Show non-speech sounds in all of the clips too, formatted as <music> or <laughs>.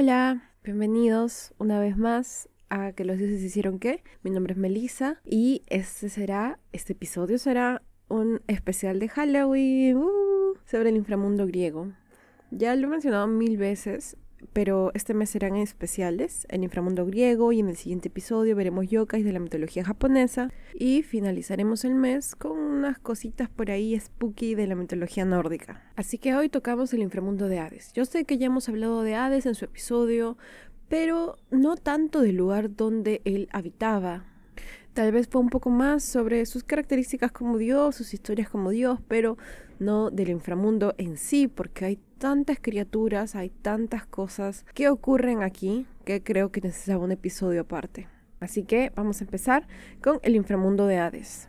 Hola, bienvenidos una vez más a Que los dioses hicieron qué. Mi nombre es Melissa y este será, este episodio será un especial de Halloween uh, sobre el inframundo griego. Ya lo he mencionado mil veces pero este mes serán especiales, el inframundo griego y en el siguiente episodio veremos yokais de la mitología japonesa y finalizaremos el mes con unas cositas por ahí spooky de la mitología nórdica. Así que hoy tocamos el inframundo de Hades. Yo sé que ya hemos hablado de Hades en su episodio, pero no tanto del lugar donde él habitaba. Tal vez fue un poco más sobre sus características como Dios, sus historias como Dios, pero no del inframundo en sí, porque hay tantas criaturas, hay tantas cosas que ocurren aquí que creo que necesitaba un episodio aparte. Así que vamos a empezar con el inframundo de Hades.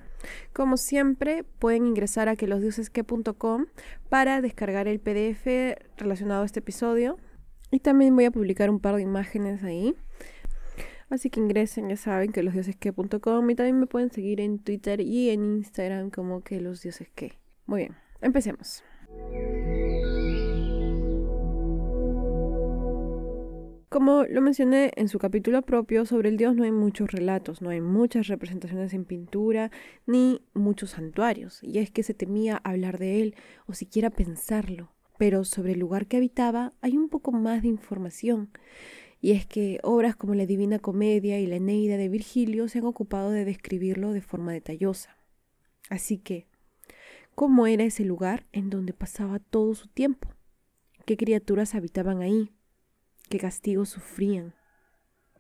Como siempre, pueden ingresar a quelosdiosesque.com para descargar el PDF relacionado a este episodio. Y también voy a publicar un par de imágenes ahí. Así que ingresen, ya saben, que losdiosesque.com y también me pueden seguir en Twitter y en Instagram como que los dioses Muy bien, empecemos. Como lo mencioné en su capítulo propio, sobre el dios no hay muchos relatos, no hay muchas representaciones en pintura, ni muchos santuarios, y es que se temía hablar de él o siquiera pensarlo. Pero sobre el lugar que habitaba hay un poco más de información, y es que obras como la Divina Comedia y la Eneida de Virgilio se han ocupado de describirlo de forma detallosa. Así que, ¿cómo era ese lugar en donde pasaba todo su tiempo? ¿Qué criaturas habitaban ahí? Qué castigos sufrían.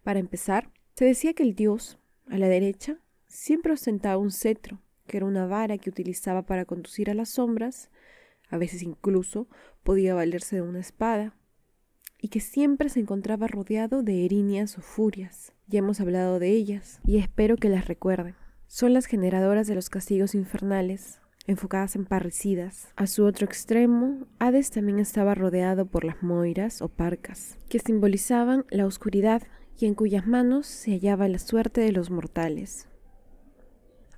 Para empezar, se decía que el dios, a la derecha, siempre ostentaba un cetro, que era una vara que utilizaba para conducir a las sombras, a veces incluso podía valerse de una espada, y que siempre se encontraba rodeado de erinias o furias. Ya hemos hablado de ellas, y espero que las recuerden. Son las generadoras de los castigos infernales, enfocadas en parricidas. A su otro extremo, Hades también estaba rodeado por las moiras o parcas, que simbolizaban la oscuridad y en cuyas manos se hallaba la suerte de los mortales.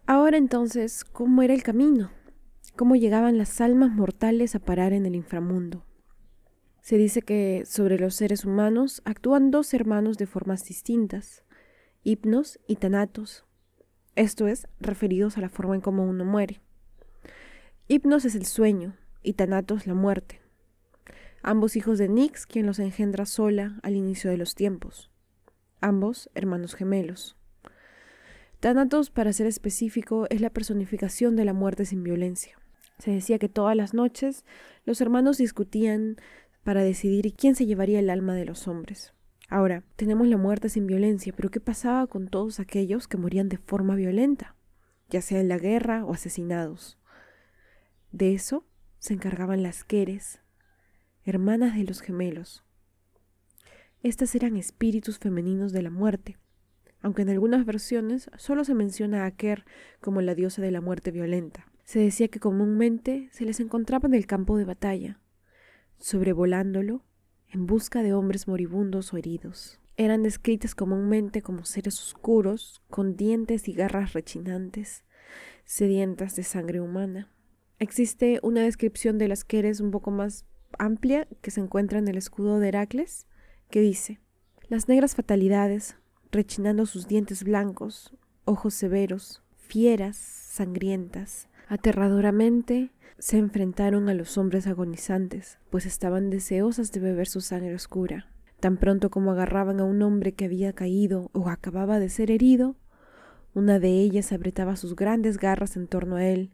Ahora entonces, ¿cómo era el camino? ¿Cómo llegaban las almas mortales a parar en el inframundo? Se dice que sobre los seres humanos actúan dos hermanos de formas distintas, hipnos y tanatos, esto es, referidos a la forma en cómo uno muere. Hipnos es el sueño y Tanatos la muerte. Ambos hijos de Nix, quien los engendra sola al inicio de los tiempos. Ambos hermanos gemelos. Thanatos, para ser específico, es la personificación de la muerte sin violencia. Se decía que todas las noches los hermanos discutían para decidir quién se llevaría el alma de los hombres. Ahora, tenemos la muerte sin violencia, pero ¿qué pasaba con todos aquellos que morían de forma violenta, ya sea en la guerra o asesinados? De eso se encargaban las Queres, hermanas de los gemelos. Estas eran espíritus femeninos de la muerte, aunque en algunas versiones solo se menciona a Ker como la diosa de la muerte violenta. Se decía que comúnmente se les encontraba en el campo de batalla, sobrevolándolo en busca de hombres moribundos o heridos. Eran descritas comúnmente como seres oscuros, con dientes y garras rechinantes, sedientas de sangre humana. Existe una descripción de las Keres un poco más amplia que se encuentra en el escudo de Heracles, que dice, las negras fatalidades, rechinando sus dientes blancos, ojos severos, fieras, sangrientas, aterradoramente se enfrentaron a los hombres agonizantes, pues estaban deseosas de beber su sangre oscura. Tan pronto como agarraban a un hombre que había caído o acababa de ser herido, una de ellas apretaba sus grandes garras en torno a él,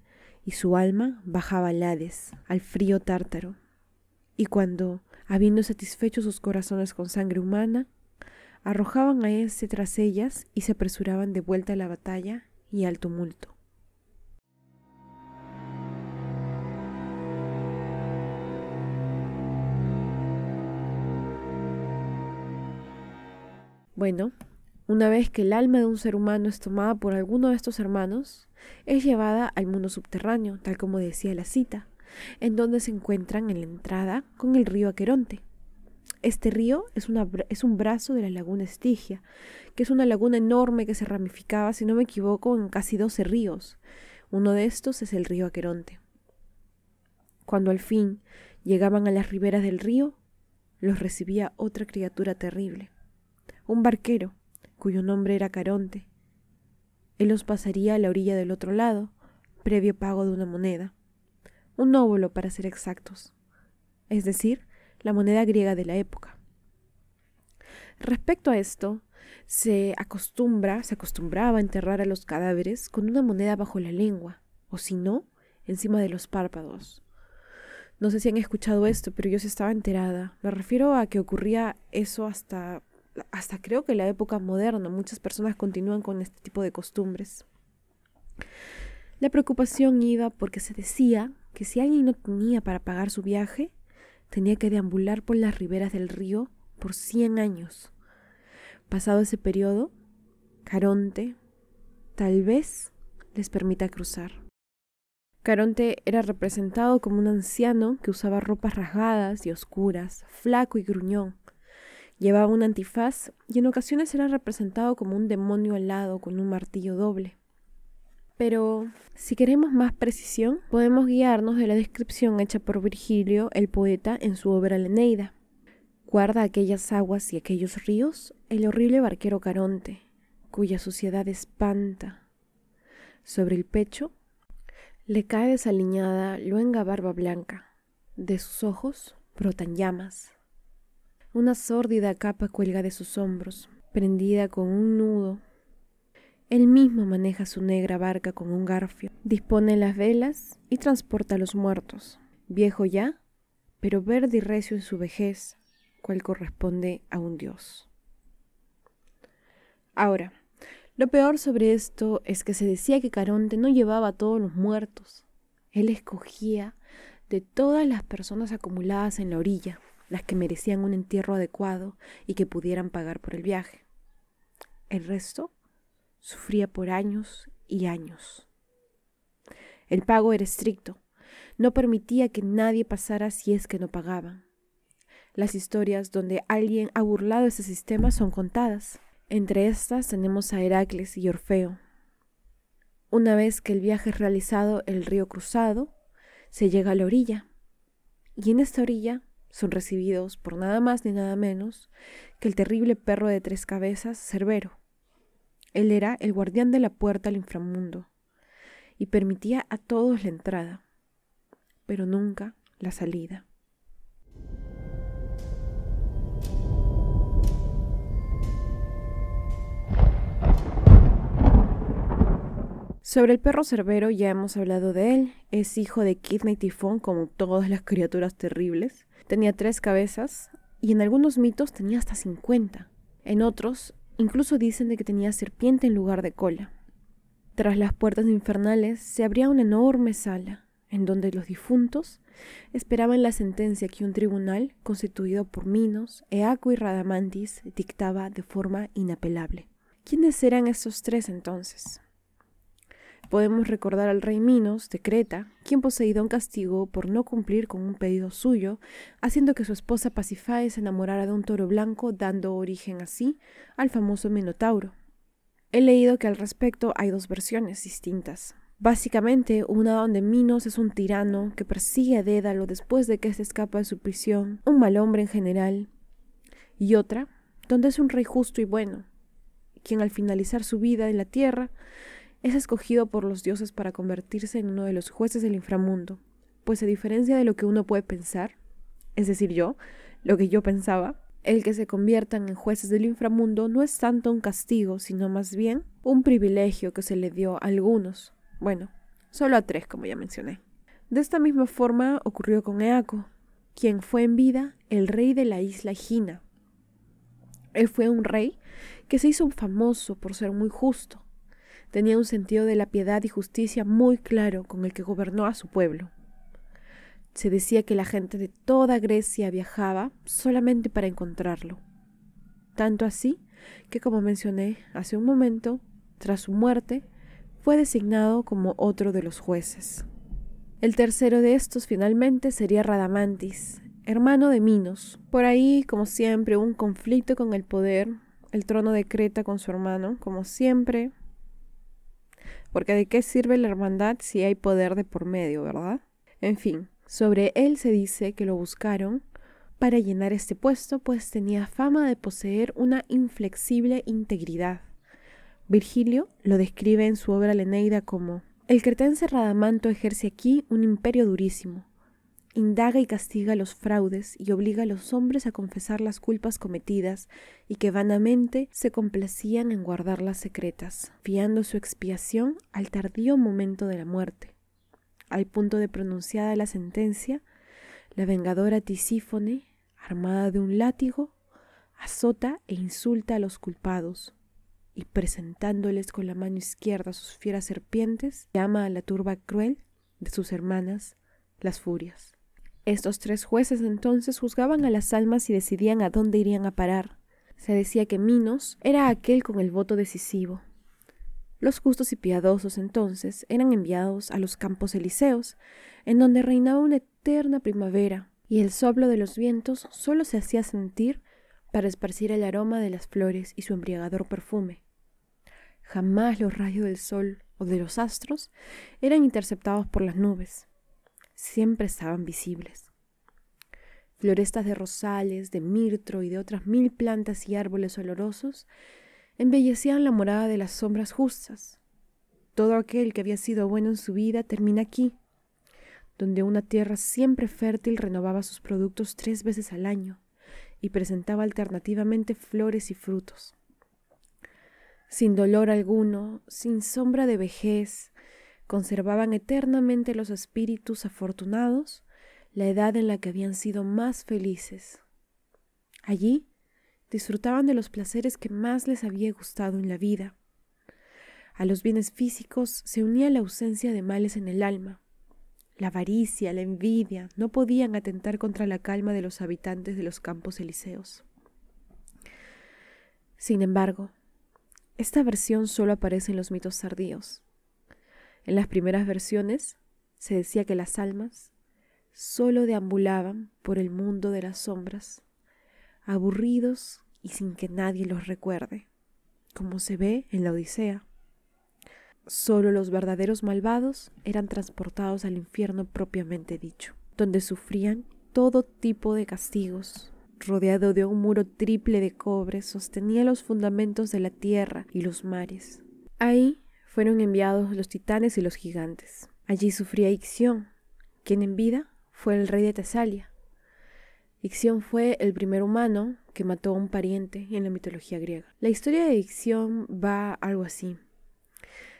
y su alma bajaba al Hades, al frío tártaro. Y cuando, habiendo satisfecho sus corazones con sangre humana, arrojaban a éste tras ellas y se apresuraban de vuelta a la batalla y al tumulto. Bueno, una vez que el alma de un ser humano es tomada por alguno de estos hermanos, es llevada al mundo subterráneo, tal como decía la cita, en donde se encuentran en la entrada con el río Aqueronte. Este río es, es un brazo de la laguna Estigia, que es una laguna enorme que se ramificaba, si no me equivoco, en casi 12 ríos. Uno de estos es el río Aqueronte. Cuando al fin llegaban a las riberas del río, los recibía otra criatura terrible, un barquero, cuyo nombre era Caronte. Él los pasaría a la orilla del otro lado, previo pago de una moneda, un óvulo para ser exactos, es decir, la moneda griega de la época. Respecto a esto, se acostumbra, se acostumbraba a enterrar a los cadáveres con una moneda bajo la lengua, o si no, encima de los párpados. No sé si han escuchado esto, pero yo sí estaba enterada. Me refiero a que ocurría eso hasta, hasta creo que la época moderna. Muchas personas continúan con este tipo de costumbres. La preocupación iba porque se decía que si alguien no tenía para pagar su viaje, tenía que deambular por las riberas del río por cien años. Pasado ese periodo, Caronte tal vez les permita cruzar. Caronte era representado como un anciano que usaba ropas rasgadas y oscuras, flaco y gruñón. Llevaba un antifaz y en ocasiones era representado como un demonio alado con un martillo doble. Pero si queremos más precisión, podemos guiarnos de la descripción hecha por Virgilio, el poeta, en su obra La Eneida. Guarda aquellas aguas y aquellos ríos el horrible barquero Caronte, cuya suciedad espanta. Sobre el pecho le cae desaliñada luenga barba blanca. De sus ojos brotan llamas. Una sórdida capa cuelga de sus hombros, prendida con un nudo. Él mismo maneja su negra barca con un garfio, dispone las velas y transporta a los muertos. Viejo ya, pero verde y recio en su vejez, cual corresponde a un dios. Ahora, lo peor sobre esto es que se decía que Caronte no llevaba a todos los muertos. Él escogía de todas las personas acumuladas en la orilla, las que merecían un entierro adecuado y que pudieran pagar por el viaje. El resto sufría por años y años. El pago era estricto, no permitía que nadie pasara si es que no pagaban. Las historias donde alguien ha burlado ese sistema son contadas. Entre estas tenemos a Heracles y Orfeo. Una vez que el viaje es realizado, el río cruzado, se llega a la orilla. Y en esta orilla son recibidos por nada más ni nada menos que el terrible perro de tres cabezas, Cerbero. Él era el guardián de la puerta al inframundo y permitía a todos la entrada, pero nunca la salida. Sobre el perro cerbero ya hemos hablado de él. Es hijo de Kidney Tifón, como todas las criaturas terribles. Tenía tres cabezas y en algunos mitos tenía hasta cincuenta. En otros, incluso dicen de que tenía serpiente en lugar de cola. Tras las puertas infernales se abría una enorme sala, en donde los difuntos esperaban la sentencia que un tribunal, constituido por Minos, Eaco y Radamantis, dictaba de forma inapelable. ¿Quiénes eran estos tres entonces? Podemos recordar al rey Minos de Creta, quien poseía un castigo por no cumplir con un pedido suyo, haciendo que su esposa Pasifae se enamorara de un toro blanco, dando origen así al famoso Minotauro. He leído que al respecto hay dos versiones distintas. Básicamente, una donde Minos es un tirano que persigue a Dédalo después de que se escapa de su prisión, un mal hombre en general, y otra donde es un rey justo y bueno, quien al finalizar su vida en la tierra es escogido por los dioses para convertirse en uno de los jueces del inframundo, pues a diferencia de lo que uno puede pensar, es decir, yo, lo que yo pensaba, el que se conviertan en jueces del inframundo no es tanto un castigo, sino más bien un privilegio que se le dio a algunos, bueno, solo a tres, como ya mencioné. De esta misma forma ocurrió con Eaco, quien fue en vida el rey de la isla Gina. Él fue un rey que se hizo famoso por ser muy justo, tenía un sentido de la piedad y justicia muy claro con el que gobernó a su pueblo. Se decía que la gente de toda Grecia viajaba solamente para encontrarlo. Tanto así que, como mencioné hace un momento, tras su muerte, fue designado como otro de los jueces. El tercero de estos finalmente sería Radamantis, hermano de Minos. Por ahí, como siempre, un conflicto con el poder, el trono de Creta con su hermano, como siempre, porque de qué sirve la hermandad si hay poder de por medio, ¿verdad? En fin, sobre él se dice que lo buscaron para llenar este puesto, pues tenía fama de poseer una inflexible integridad. Virgilio lo describe en su obra Leneida como el cretense Radamanto ejerce aquí un imperio durísimo. Indaga y castiga los fraudes y obliga a los hombres a confesar las culpas cometidas y que vanamente se complacían en guardarlas secretas, fiando su expiación al tardío momento de la muerte. Al punto de pronunciada la sentencia, la vengadora Tisífone, armada de un látigo, azota e insulta a los culpados, y presentándoles con la mano izquierda sus fieras serpientes, llama a la turba cruel de sus hermanas las furias. Estos tres jueces entonces juzgaban a las almas y decidían a dónde irían a parar. Se decía que Minos era aquel con el voto decisivo. Los justos y piadosos entonces eran enviados a los campos elíseos, en donde reinaba una eterna primavera, y el soplo de los vientos solo se hacía sentir para esparcir el aroma de las flores y su embriagador perfume. Jamás los rayos del sol o de los astros eran interceptados por las nubes. Siempre estaban visibles. Florestas de rosales, de mirtro y de otras mil plantas y árboles olorosos embellecían la morada de las sombras justas. Todo aquel que había sido bueno en su vida termina aquí, donde una tierra siempre fértil renovaba sus productos tres veces al año y presentaba alternativamente flores y frutos. Sin dolor alguno, sin sombra de vejez, conservaban eternamente los espíritus afortunados la edad en la que habían sido más felices. Allí disfrutaban de los placeres que más les había gustado en la vida. A los bienes físicos se unía la ausencia de males en el alma, la avaricia, la envidia no podían atentar contra la calma de los habitantes de los campos elíseos. Sin embargo, esta versión solo aparece en los mitos tardíos. En las primeras versiones se decía que las almas solo deambulaban por el mundo de las sombras, aburridos y sin que nadie los recuerde, como se ve en la Odisea. Solo los verdaderos malvados eran transportados al infierno propiamente dicho, donde sufrían todo tipo de castigos. Rodeado de un muro triple de cobre, sostenía los fundamentos de la tierra y los mares. Ahí fueron enviados los titanes y los gigantes. Allí sufría Ixión, quien en vida fue el rey de Tesalia. Ixión fue el primer humano que mató a un pariente en la mitología griega. La historia de Ixión va algo así.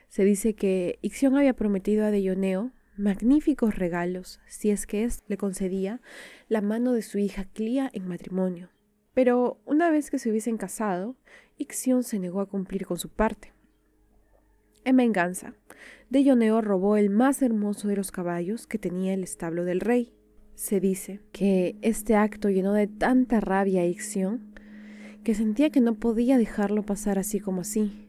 Se dice que Ixión había prometido a Deioneo magníficos regalos si es que éste le concedía la mano de su hija Clía en matrimonio. Pero una vez que se hubiesen casado, Ixión se negó a cumplir con su parte. En venganza, Deioneo robó el más hermoso de los caballos que tenía el establo del rey. Se dice que este acto llenó de tanta rabia a Ixión que sentía que no podía dejarlo pasar así como así,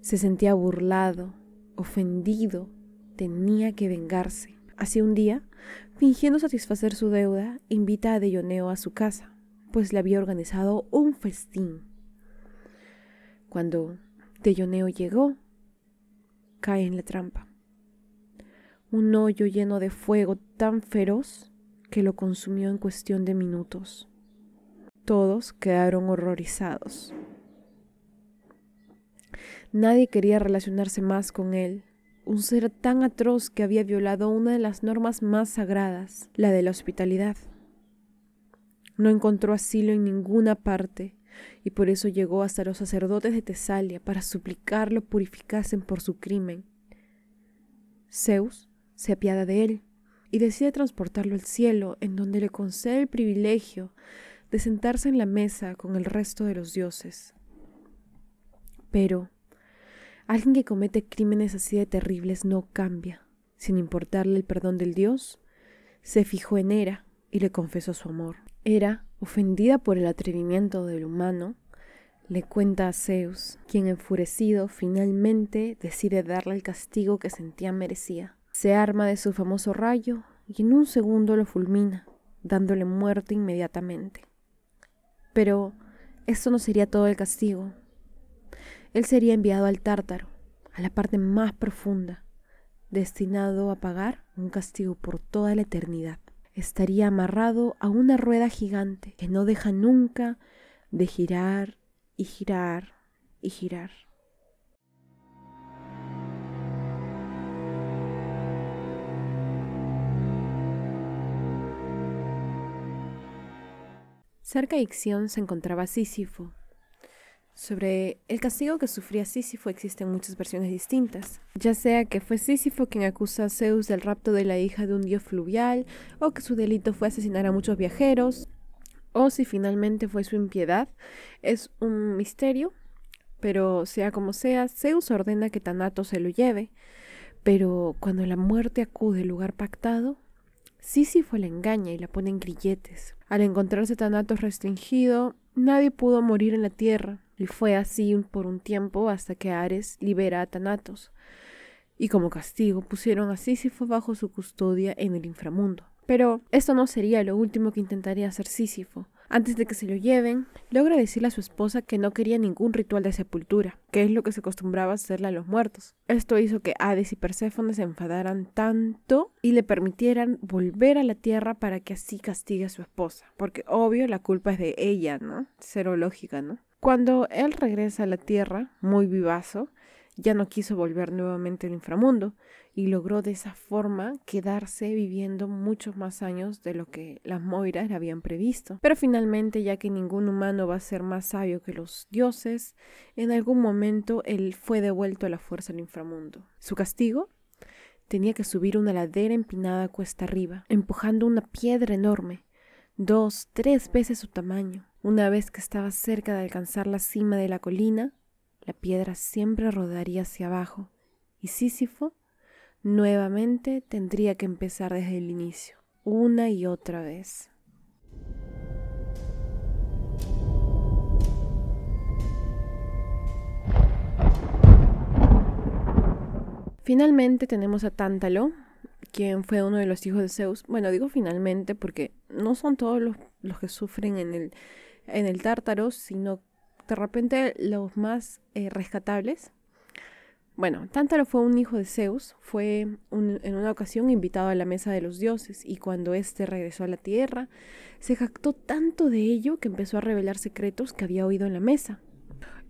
se sentía burlado, ofendido, tenía que vengarse. Así un día, fingiendo satisfacer su deuda, invita a Deioneo a su casa, pues le había organizado un festín. Cuando Deioneo llegó, cae en la trampa. Un hoyo lleno de fuego tan feroz que lo consumió en cuestión de minutos. Todos quedaron horrorizados. Nadie quería relacionarse más con él, un ser tan atroz que había violado una de las normas más sagradas, la de la hospitalidad. No encontró asilo en ninguna parte, y por eso llegó hasta los sacerdotes de Tesalia para suplicar lo purificasen por su crimen. Zeus se apiada de él y decide transportarlo al cielo, en donde le concede el privilegio de sentarse en la mesa con el resto de los dioses. Pero Alguien que comete crímenes así de terribles no cambia. Sin importarle el perdón del Dios, se fijó en Hera y le confesó su amor. Hera, ofendida por el atrevimiento del humano, le cuenta a Zeus, quien enfurecido finalmente decide darle el castigo que sentía merecía. Se arma de su famoso rayo y en un segundo lo fulmina, dándole muerte inmediatamente. Pero esto no sería todo el castigo él sería enviado al Tártaro, a la parte más profunda, destinado a pagar un castigo por toda la eternidad. Estaría amarrado a una rueda gigante que no deja nunca de girar y girar y girar. Cerca de Ixión se encontraba Sísifo. Sobre el castigo que sufría Sísifo existen muchas versiones distintas, ya sea que fue Sísifo quien acusa a Zeus del rapto de la hija de un dios fluvial, o que su delito fue asesinar a muchos viajeros, o si finalmente fue su impiedad, es un misterio, pero sea como sea, Zeus ordena que Thanatos se lo lleve, pero cuando la muerte acude al lugar pactado, Sísifo la engaña y la pone en grilletes. Al encontrarse Thanatos restringido, nadie pudo morir en la tierra, y fue así por un tiempo hasta que Ares libera a Thanatos. Y como castigo pusieron a Sísifo bajo su custodia en el inframundo. Pero esto no sería lo último que intentaría hacer Sísifo. Antes de que se lo lleven, logra decirle a su esposa que no quería ningún ritual de sepultura, que es lo que se acostumbraba hacerle a los muertos. Esto hizo que Hades y Perséfone se enfadaran tanto y le permitieran volver a la tierra para que así castigue a su esposa, porque obvio la culpa es de ella, ¿no? Cero lógica, ¿no? Cuando él regresa a la tierra, muy vivazo, ya no quiso volver nuevamente al inframundo y logró de esa forma quedarse viviendo muchos más años de lo que las Moiras le habían previsto. Pero finalmente, ya que ningún humano va a ser más sabio que los dioses, en algún momento él fue devuelto a la fuerza del inframundo. Su castigo tenía que subir una ladera empinada cuesta arriba, empujando una piedra enorme, dos, tres veces su tamaño. Una vez que estaba cerca de alcanzar la cima de la colina, la piedra siempre rodaría hacia abajo y Sísifo nuevamente tendría que empezar desde el inicio, una y otra vez. Finalmente tenemos a Tántalo, quien fue uno de los hijos de Zeus. Bueno, digo finalmente porque no son todos los, los que sufren en el, en el Tártaro, sino de repente los más eh, rescatables. Bueno, Tántalo fue un hijo de Zeus, fue en una ocasión invitado a la mesa de los dioses y cuando éste regresó a la tierra, se jactó tanto de ello que empezó a revelar secretos que había oído en la mesa.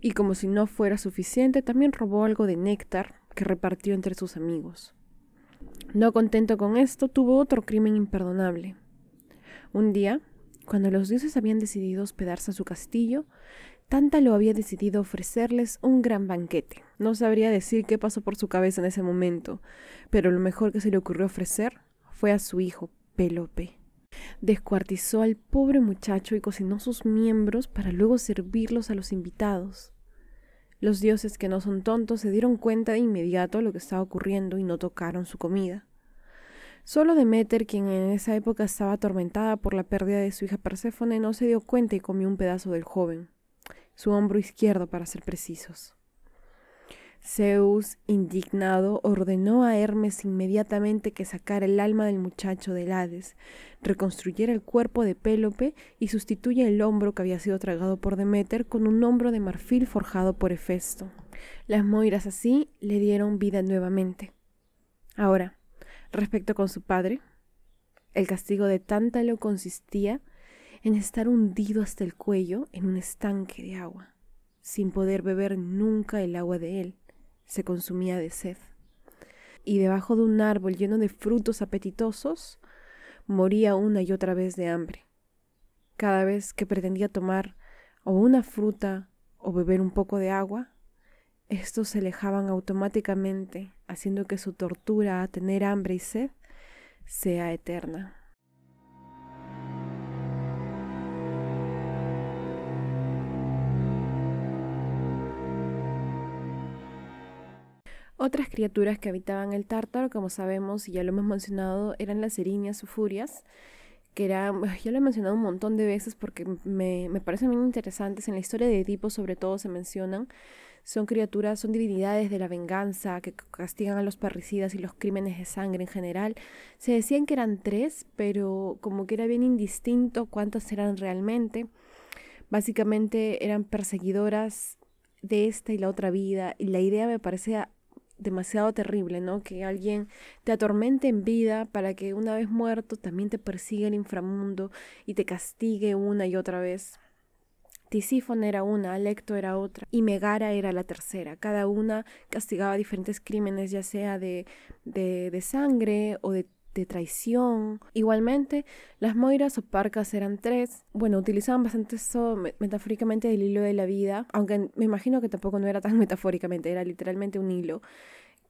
Y como si no fuera suficiente, también robó algo de néctar que repartió entre sus amigos. No contento con esto, tuvo otro crimen imperdonable. Un día, cuando los dioses habían decidido hospedarse a su castillo, Tántalo había decidido ofrecerles un gran banquete. No sabría decir qué pasó por su cabeza en ese momento, pero lo mejor que se le ocurrió ofrecer fue a su hijo, Pélope. Descuartizó al pobre muchacho y cocinó sus miembros para luego servirlos a los invitados. Los dioses que no son tontos se dieron cuenta de inmediato lo que estaba ocurriendo y no tocaron su comida. Solo Demeter, quien en esa época estaba atormentada por la pérdida de su hija Perséfone, no se dio cuenta y comió un pedazo del joven su hombro izquierdo para ser precisos. Zeus, indignado, ordenó a Hermes inmediatamente que sacara el alma del muchacho del Hades, reconstruyera el cuerpo de Pélope y sustituya el hombro que había sido tragado por Demeter con un hombro de marfil forjado por Hefesto. Las Moiras así le dieron vida nuevamente. Ahora, respecto con su padre, el castigo de Tántalo consistía en estar hundido hasta el cuello en un estanque de agua, sin poder beber nunca el agua de él, se consumía de sed. Y debajo de un árbol lleno de frutos apetitosos, moría una y otra vez de hambre. Cada vez que pretendía tomar o una fruta o beber un poco de agua, estos se alejaban automáticamente, haciendo que su tortura a tener hambre y sed sea eterna. Otras criaturas que habitaban el Tártaro, como sabemos y ya lo hemos mencionado, eran las erinias o furias, que eran, ya lo he mencionado un montón de veces porque me, me parecen muy interesantes. En la historia de Edipo, sobre todo, se mencionan. Son criaturas, son divinidades de la venganza que castigan a los parricidas y los crímenes de sangre en general. Se decían que eran tres, pero como que era bien indistinto cuántas eran realmente. Básicamente eran perseguidoras de esta y la otra vida y la idea me parecía demasiado terrible, ¿no? Que alguien te atormente en vida para que una vez muerto también te persiga el inframundo y te castigue una y otra vez. Tisífon era una, Alecto era otra y Megara era la tercera. Cada una castigaba diferentes crímenes, ya sea de, de, sangre o de de traición. Igualmente, las moiras o parcas eran tres. Bueno, utilizaban bastante eso metafóricamente el hilo de la vida, aunque me imagino que tampoco no era tan <laughs> metafóricamente, era literalmente un hilo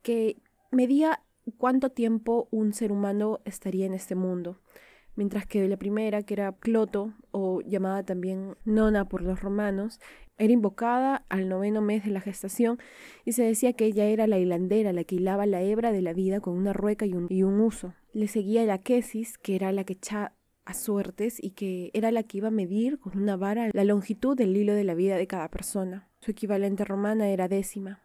que medía cuánto tiempo un ser humano estaría en este mundo mientras que la primera, que era Cloto, o llamada también Nona por los romanos, era invocada al noveno mes de la gestación y se decía que ella era la hilandera, la que hilaba la hebra de la vida con una rueca y un, y un uso. Le seguía la quesis, que era la que echaba a suertes y que era la que iba a medir con una vara la longitud del hilo de la vida de cada persona. Su equivalente romana era décima.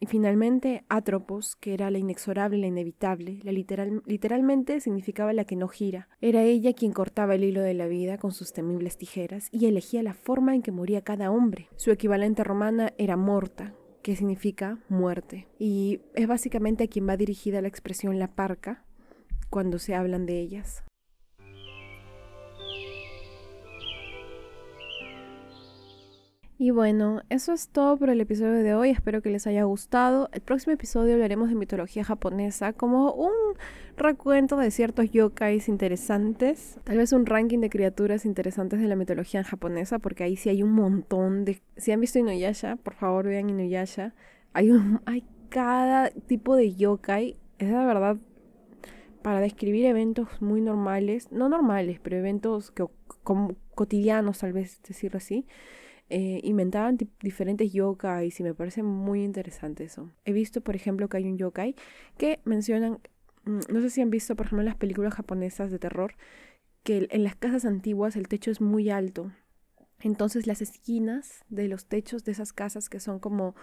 Y finalmente, Atropos, que era la inexorable, la inevitable, la literal, literalmente significaba la que no gira. Era ella quien cortaba el hilo de la vida con sus temibles tijeras y elegía la forma en que moría cada hombre. Su equivalente romana era Morta, que significa muerte. Y es básicamente a quien va dirigida la expresión la parca cuando se hablan de ellas. Y bueno, eso es todo por el episodio de hoy. Espero que les haya gustado. El próximo episodio hablaremos de mitología japonesa como un recuento de ciertos yokais interesantes. Tal vez un ranking de criaturas interesantes de la mitología japonesa, porque ahí sí hay un montón de... Si han visto Inuyasha, por favor vean Inuyasha. Hay, un... hay cada tipo de yokai. Es la verdad para describir eventos muy normales, no normales, pero eventos que, cotidianos, tal vez decirlo así eh, inventaban diferentes yokais y me parece muy interesante eso. He visto, por ejemplo, que hay un yokai que mencionan, mm, no sé si han visto, por ejemplo, en las películas japonesas de terror, que en las casas antiguas el techo es muy alto. Entonces las esquinas de los techos de esas casas que son como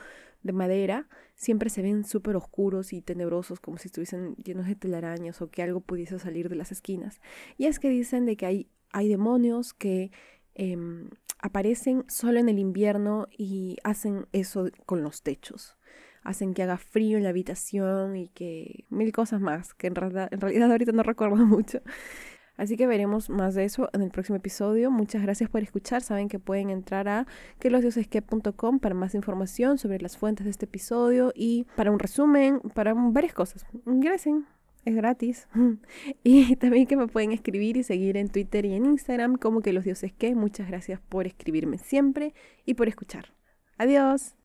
de madera siempre se ven súper oscuros y tenebrosos como si estuviesen llenos de telarañas o que algo pudiese salir de las esquinas. Y es que dicen de que hay, hay demonios que em, aparecen solo en el invierno y hacen eso con los techos. Hacen que haga frío en la habitación y que mil cosas más, que en realidad, en realidad ahorita no recuerdo <laughs> mucho. Así que veremos más de eso en el próximo episodio. Muchas gracias por escuchar. Saben que pueden entrar a quelosdiosesque.com para más información sobre las fuentes de este episodio y para un resumen, para varias cosas. Ingresen es gratis. <laughs> y también que me pueden escribir y seguir en Twitter y en Instagram como que los dioses que. Muchas gracias por escribirme siempre y por escuchar. Adiós.